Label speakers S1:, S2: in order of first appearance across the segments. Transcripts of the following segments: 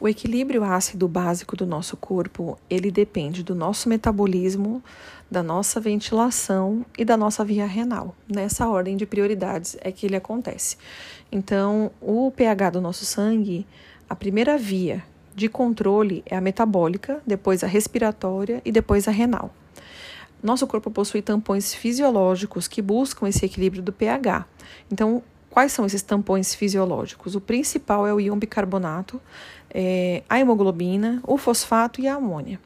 S1: O equilíbrio ácido básico do nosso corpo, ele depende do nosso metabolismo, da nossa ventilação e da nossa via renal. Nessa ordem de prioridades é que ele acontece. Então, o pH do nosso sangue, a primeira via de controle é a metabólica, depois a respiratória e depois a renal. Nosso corpo possui tampões fisiológicos que buscam esse equilíbrio do pH. Então, Quais são esses tampões fisiológicos? O principal é o íon bicarbonato, é, a hemoglobina, o fosfato e a amônia.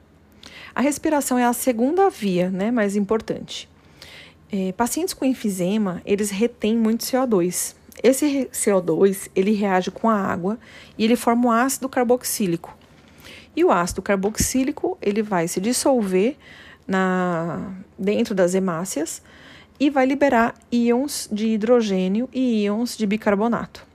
S1: A respiração é a segunda via, né, mais importante. É, pacientes com enfisema, eles retêm muito CO2. Esse CO2, ele reage com a água e ele forma o ácido carboxílico. E o ácido carboxílico, ele vai se dissolver na, dentro das hemácias, e vai liberar íons de hidrogênio e íons de bicarbonato.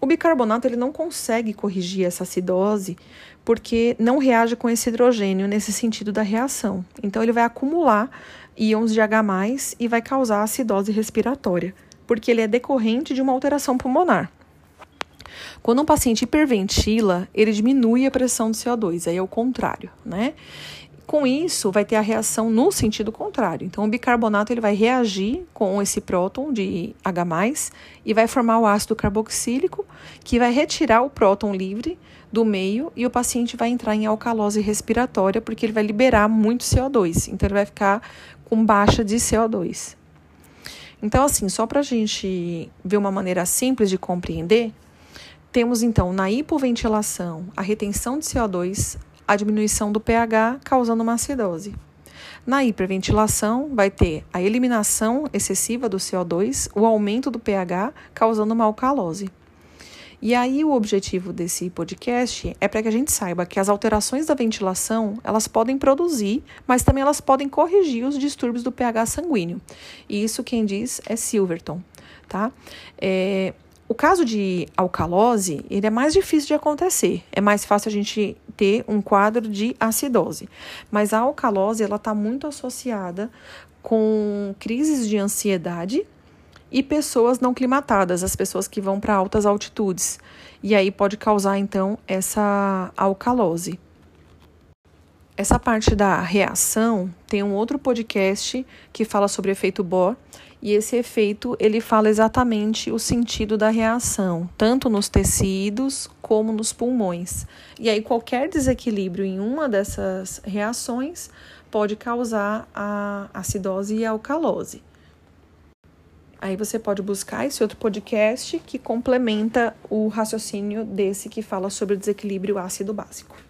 S1: O bicarbonato ele não consegue corrigir essa acidose porque não reage com esse hidrogênio nesse sentido da reação. Então ele vai acumular íons de H+ e vai causar acidose respiratória, porque ele é decorrente de uma alteração pulmonar. Quando um paciente hiperventila, ele diminui a pressão do CO2, aí é o contrário, né? Com isso, vai ter a reação no sentido contrário. Então, o bicarbonato ele vai reagir com esse próton de H+, e vai formar o ácido carboxílico, que vai retirar o próton livre do meio e o paciente vai entrar em alcalose respiratória, porque ele vai liberar muito CO2. Então, ele vai ficar com baixa de CO2. Então, assim, só para a gente ver uma maneira simples de compreender, temos então na hipoventilação a retenção de CO2, a diminuição do pH, causando uma acidose. Na hiperventilação, vai ter a eliminação excessiva do CO2, o aumento do pH, causando uma alcalose. E aí o objetivo desse podcast é para que a gente saiba que as alterações da ventilação, elas podem produzir, mas também elas podem corrigir os distúrbios do pH sanguíneo. E isso quem diz é Silverton, tá? É, o caso de alcalose, ele é mais difícil de acontecer. É mais fácil a gente ter um quadro de acidose. Mas a alcalose, ela está muito associada com crises de ansiedade e pessoas não climatadas, as pessoas que vão para altas altitudes. E aí pode causar, então, essa alcalose. Essa parte da reação tem um outro podcast que fala sobre efeito Bohr e esse efeito ele fala exatamente o sentido da reação, tanto nos tecidos como nos pulmões. E aí qualquer desequilíbrio em uma dessas reações pode causar a acidose e a alcalose. Aí você pode buscar esse outro podcast que complementa o raciocínio desse que fala sobre o desequilíbrio ácido básico.